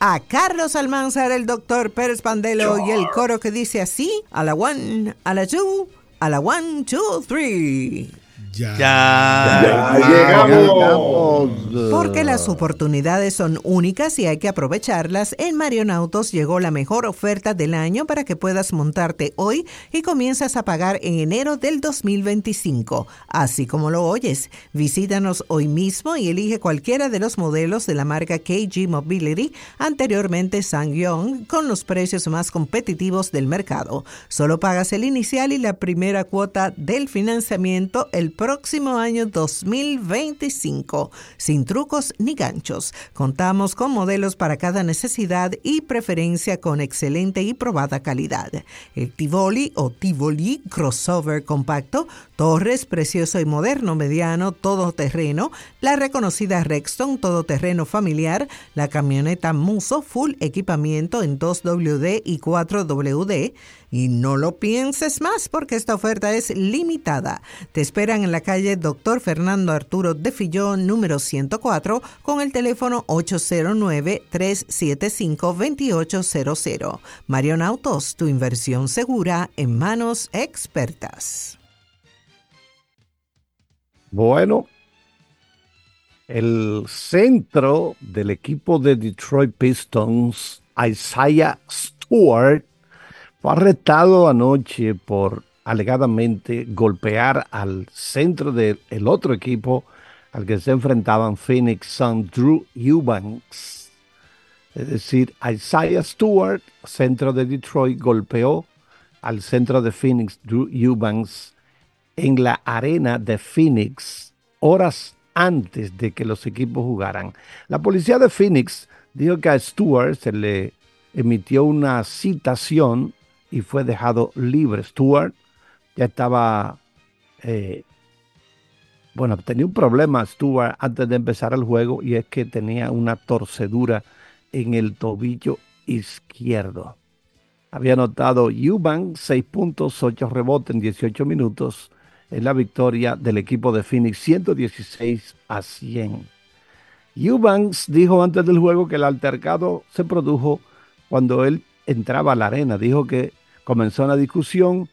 a Carlos Almanzar, el doctor Pérez Pandelo y el coro que dice así, a la one, a la two, a la one, two, three. Ya, ya, llegamos. Porque las oportunidades son únicas y hay que aprovecharlas. En Marionautos llegó la mejor oferta del año para que puedas montarte hoy y comienzas a pagar en enero del 2025. Así como lo oyes, visítanos hoy mismo y elige cualquiera de los modelos de la marca KG Mobility, anteriormente Sangyong, con los precios más competitivos del mercado. Solo pagas el inicial y la primera cuota del financiamiento el próximo año 2025, sin trucos ni ganchos. Contamos con modelos para cada necesidad y preferencia con excelente y probada calidad. El Tivoli o Tivoli Crossover Compacto, Torres Precioso y Moderno Mediano Todoterreno, la reconocida Rexton Todoterreno Familiar, la camioneta Muso Full Equipamiento en 2WD y 4WD, y no lo pienses más porque esta oferta es limitada. Te esperan en la calle Dr. Fernando Arturo de Fillón, número 104, con el teléfono 809-375-2800. Marion Autos, tu inversión segura en manos expertas. Bueno, el centro del equipo de Detroit Pistons, Isaiah Stewart, fue arrestado anoche por alegadamente golpear al centro del otro equipo al que se enfrentaban Phoenix Sun Drew Eubanks. Es decir, Isaiah Stewart, centro de Detroit, golpeó al centro de Phoenix Drew Eubanks en la arena de Phoenix horas antes de que los equipos jugaran. La policía de Phoenix dijo que a Stewart se le emitió una citación y fue dejado libre. Stewart ya estaba, eh, bueno, tenía un problema Stewart antes de empezar el juego y es que tenía una torcedura en el tobillo izquierdo. Había anotado Eubank 6 puntos, 8 rebotes en 18 minutos en la victoria del equipo de Phoenix 116 a 100. Eubanks dijo antes del juego que el altercado se produjo cuando él entraba a la arena. Dijo que comenzó una discusión,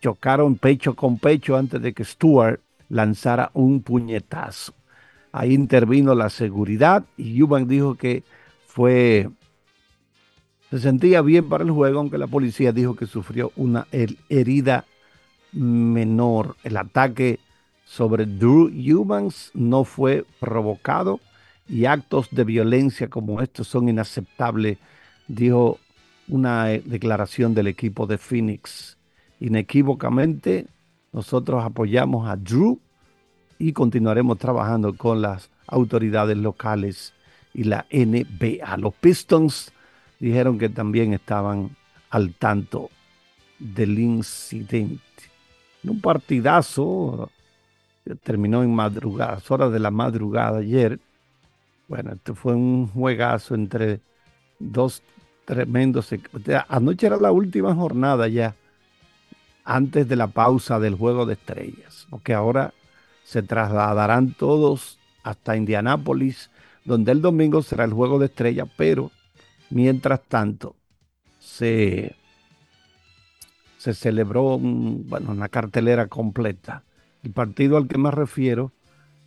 chocaron pecho con pecho antes de que Stewart lanzara un puñetazo. Ahí intervino la seguridad y Eubank dijo que fue se sentía bien para el juego, aunque la policía dijo que sufrió una herida menor. El ataque sobre Drew Eubanks no fue provocado y actos de violencia como estos son inaceptables, dijo una eh, declaración del equipo de Phoenix. Inequívocamente, nosotros apoyamos a Drew y continuaremos trabajando con las autoridades locales y la NBA. Los Pistons dijeron que también estaban al tanto del incidente. Un partidazo terminó en madrugadas, horas de la madrugada ayer. Bueno, este fue un juegazo entre dos Tremendo. Anoche era la última jornada ya, antes de la pausa del Juego de Estrellas, porque ahora se trasladarán todos hasta Indianápolis, donde el domingo será el Juego de Estrellas, pero mientras tanto se, se celebró bueno, una cartelera completa. El partido al que me refiero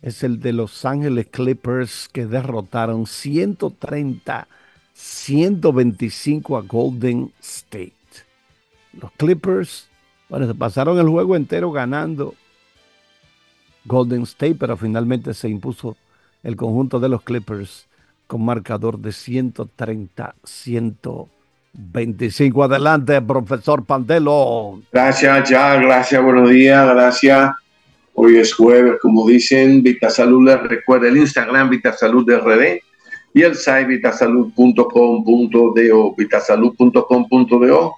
es el de Los Ángeles Clippers que derrotaron 130 125 a Golden State. Los Clippers, bueno, se pasaron el juego entero ganando Golden State, pero finalmente se impuso el conjunto de los Clippers con marcador de 130 125. Adelante, profesor Pandelo. Gracias, ya, gracias, buenos días, gracias. Hoy es jueves, como dicen, Vita Salud les recuerda el Instagram Vita Salud RD y el site vitasalud.com.do, vitasalud.com.do.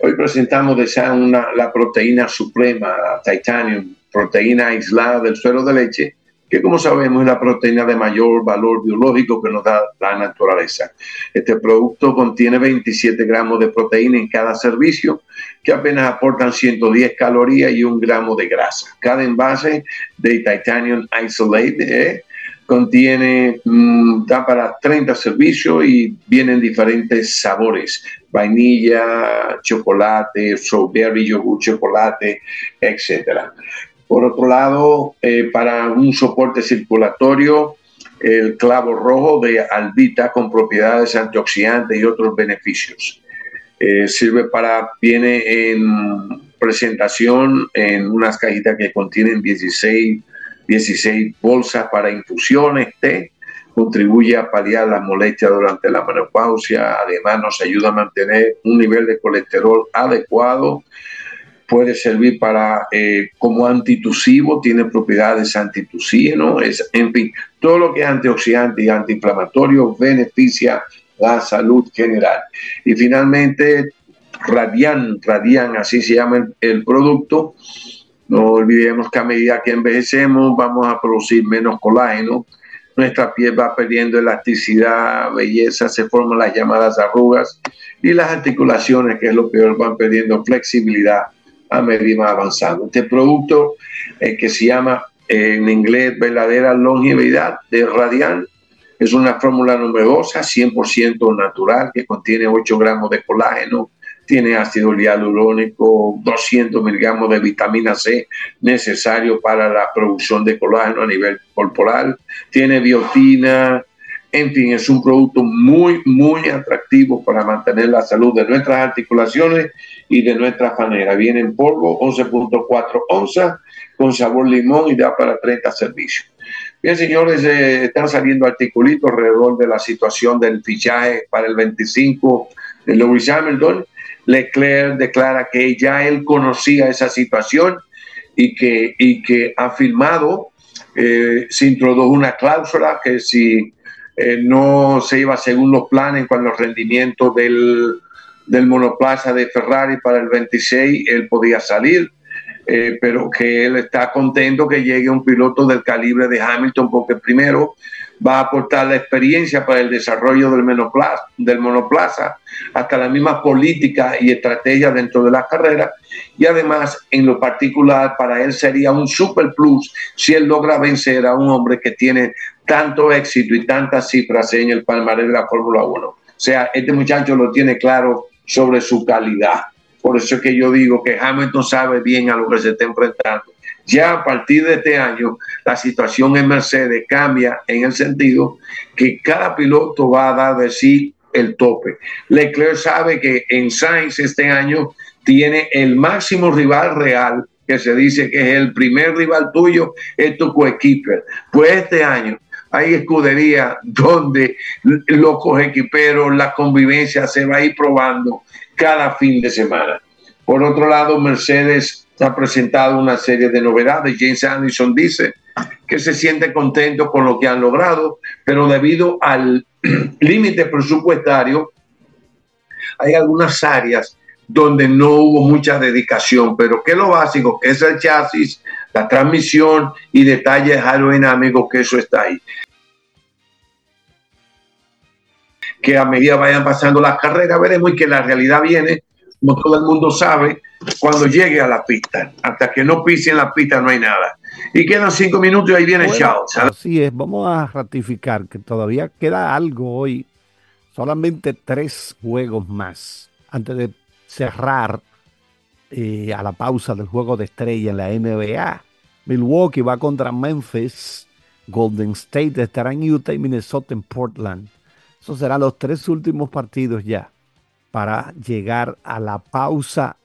Hoy presentamos de una, la proteína suprema, Titanium, proteína aislada del suero de leche, que como sabemos es la proteína de mayor valor biológico que nos da la naturaleza. Este producto contiene 27 gramos de proteína en cada servicio, que apenas aportan 110 calorías y un gramo de grasa. Cada envase de Titanium Isolate ¿eh? Contiene, mm, da para 30 servicios y vienen diferentes sabores, vainilla, chocolate, strawberry, yogur, chocolate, etc. Por otro lado, eh, para un soporte circulatorio, el clavo rojo de albita con propiedades antioxidantes y otros beneficios. Eh, sirve para, viene en presentación en unas cajitas que contienen 16, 16 bolsas para infusiones, té, contribuye a paliar las molestias durante la menopausia, además nos ayuda a mantener un nivel de colesterol adecuado, puede servir para eh, como antitusivo, tiene propiedades antitusígeno, es, en fin, todo lo que es antioxidante y antiinflamatorio beneficia la salud general. Y finalmente, Radian, Radian, así se llama el, producto. No olvidemos que a medida que envejecemos vamos a producir menos colágeno, nuestra piel va perdiendo elasticidad, belleza, se forman las llamadas arrugas y las articulaciones, que es lo peor, van perdiendo flexibilidad a medida avanzando. Este producto eh, que se llama en inglés verdadera longevidad de Radian es una fórmula numerosa, 100% natural, que contiene 8 gramos de colágeno, tiene ácido hialurónico, 200 miligramos de vitamina C necesario para la producción de colágeno a nivel corporal, tiene biotina, en fin, es un producto muy, muy atractivo para mantener la salud de nuestras articulaciones y de nuestra fanera. Viene en polvo, 11.4 onzas, con sabor limón y da para 30 servicios. Bien, señores, eh, están saliendo articulitos alrededor de la situación del fichaje para el 25 de Lewis Hamilton. Leclerc declara que ya él conocía esa situación y que, y que ha firmado, eh, se introdujo una cláusula que si eh, no se iba según los planes con los rendimientos del, del monoplaza de Ferrari para el 26, él podía salir. Eh, pero que él está contento que llegue un piloto del calibre de Hamilton, porque primero va a aportar la experiencia para el desarrollo del monoplaza, del monoplaza hasta la misma política y estrategia dentro de la carrera. Y además, en lo particular, para él sería un super plus si él logra vencer a un hombre que tiene tanto éxito y tantas cifras en el palmarés de la Fórmula 1. O sea, este muchacho lo tiene claro sobre su calidad. Por eso es que yo digo que Hamilton sabe bien a lo que se está enfrentando. Ya a partir de este año, la situación en Mercedes cambia en el sentido que cada piloto va a dar de sí el tope. Leclerc sabe que en Sainz este año tiene el máximo rival real, que se dice que es el primer rival tuyo, es tu coequiper. Pues este año hay escudería donde los coequiperos, la convivencia se va a ir probando cada fin de semana. Por otro lado, Mercedes ha presentado una serie de novedades. James Anderson dice que se siente contento con lo que han logrado, pero debido al límite presupuestario, hay algunas áreas donde no hubo mucha dedicación, pero que lo básico, que es el chasis, la transmisión y detalles aerodinámicos, que eso está ahí. que a medida vayan pasando las carreras veremos y que la realidad viene, como todo el mundo sabe, cuando llegue a la pista. Hasta que no pisen la pista no hay nada. Y quedan cinco minutos y ahí viene Charles. Así es, vamos a ratificar que todavía queda algo hoy, solamente tres juegos más antes de cerrar eh, a la pausa del juego de estrella en la NBA. Milwaukee va contra Memphis, Golden State estará en Utah y Minnesota en Portland. Esos serán los tres últimos partidos ya para llegar a la pausa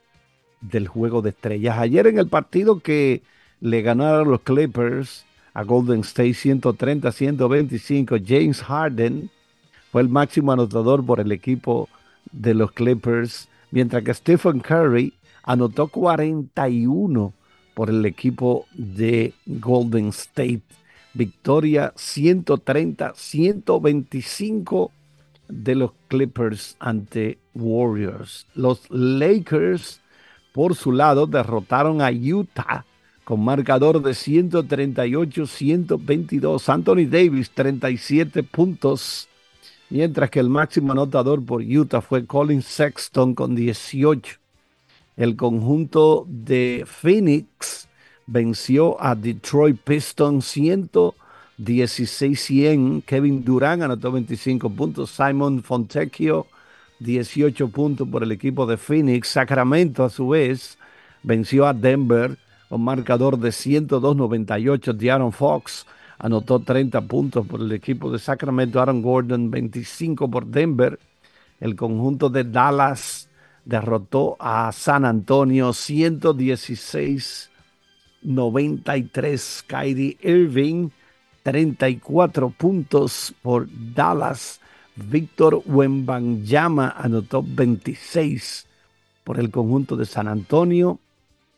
del juego de estrellas. Ayer en el partido que le ganaron los Clippers a Golden State 130-125, James Harden fue el máximo anotador por el equipo de los Clippers, mientras que Stephen Curry anotó 41 por el equipo de Golden State victoria 130-125 de los Clippers ante Warriors. Los Lakers, por su lado, derrotaron a Utah con marcador de 138-122. Anthony Davis, 37 puntos, mientras que el máximo anotador por Utah fue Colin Sexton con 18. El conjunto de Phoenix venció a Detroit Pistons 100 16-100. Kevin Durán anotó 25 puntos. Simon Fontecchio, 18 puntos por el equipo de Phoenix. Sacramento, a su vez, venció a Denver con marcador de 102-98. De'Aaron Fox anotó 30 puntos por el equipo de Sacramento. Aaron Gordon, 25 por Denver. El conjunto de Dallas derrotó a San Antonio 116-93. Kyrie Irving, 34 puntos por Dallas. Víctor Wembanyama anotó 26 por el conjunto de San Antonio,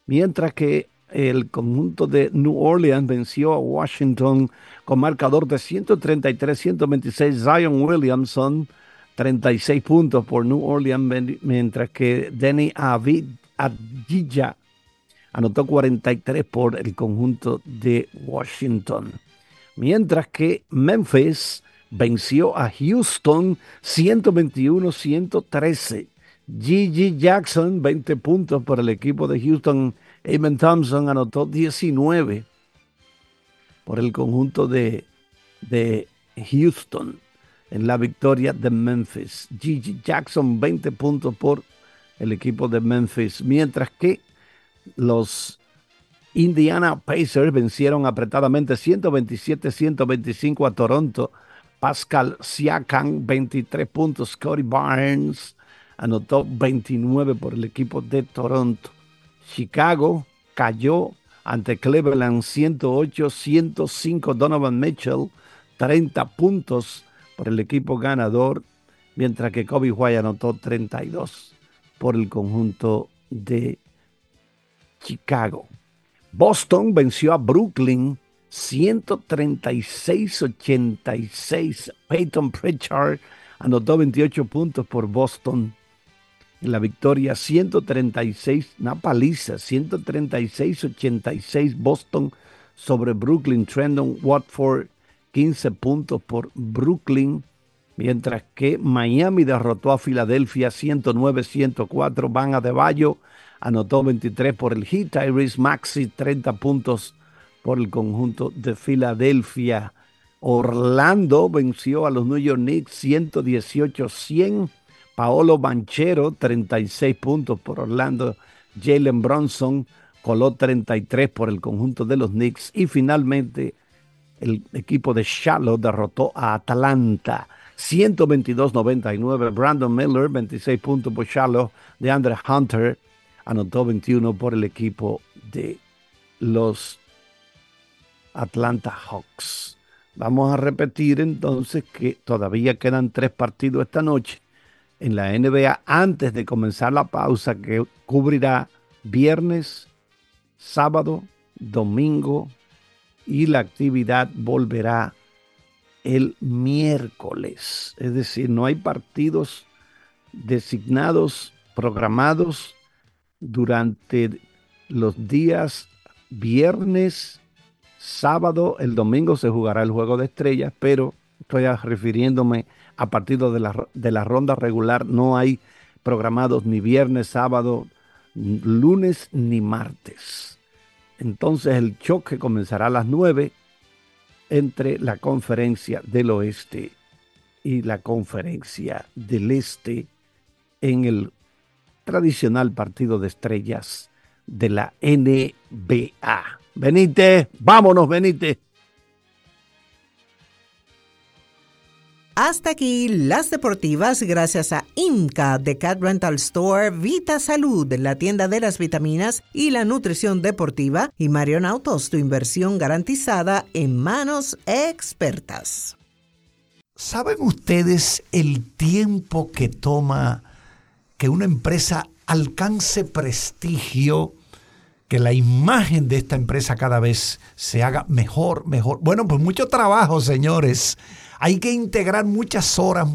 mientras que el conjunto de New Orleans venció a Washington con marcador de 133-126. Zion Williamson, 36 puntos por New Orleans, mientras que Denny Adjija anotó 43 por el conjunto de Washington. Mientras que Memphis venció a Houston 121-113. Gigi Jackson, 20 puntos por el equipo de Houston. Eamon Thompson anotó 19 por el conjunto de, de Houston en la victoria de Memphis. Gigi Jackson, 20 puntos por el equipo de Memphis. Mientras que los Indiana Pacers vencieron apretadamente 127-125 a Toronto. Pascal Siakam, 23 puntos. Cody Barnes anotó 29 por el equipo de Toronto. Chicago cayó ante Cleveland 108-105. Donovan Mitchell, 30 puntos por el equipo ganador, mientras que Kobe White anotó 32 por el conjunto de Chicago. Boston venció a Brooklyn 136-86. Peyton Pritchard anotó 28 puntos por Boston. En la victoria 136, una paliza, 136-86 Boston sobre Brooklyn. Trendon Watford 15 puntos por Brooklyn. Mientras que Miami derrotó a Filadelfia 109-104. Van a Bayo anotó 23 por el Heat. Tyrese Maxi 30 puntos por el conjunto de Filadelfia. Orlando venció a los New York Knicks 118-100. Paolo Banchero 36 puntos por Orlando. Jalen Bronson coló 33 por el conjunto de los Knicks. Y finalmente el equipo de Charlotte derrotó a Atlanta 122-99. Brandon Miller 26 puntos por Charlotte. De Andre Hunter anotó 21 por el equipo de los Atlanta Hawks. Vamos a repetir entonces que todavía quedan tres partidos esta noche en la NBA antes de comenzar la pausa que cubrirá viernes, sábado, domingo y la actividad volverá el miércoles. Es decir, no hay partidos designados, programados durante los días viernes, sábado, el domingo se jugará el juego de estrellas, pero estoy refiriéndome a partir de la, de la ronda regular, no hay programados ni viernes, sábado, lunes ni martes. Entonces el choque comenzará a las 9 entre la conferencia del oeste y la conferencia del este en el tradicional partido de estrellas de la NBA. Benite, vámonos, Benite. Hasta aquí las deportivas gracias a IMCA de Cat Rental Store, Vita Salud, la tienda de las vitaminas y la nutrición deportiva y Marion Autos, tu inversión garantizada en manos expertas. ¿Saben ustedes el tiempo que toma que una empresa alcance prestigio, que la imagen de esta empresa cada vez se haga mejor, mejor. Bueno, pues mucho trabajo, señores. Hay que integrar muchas horas,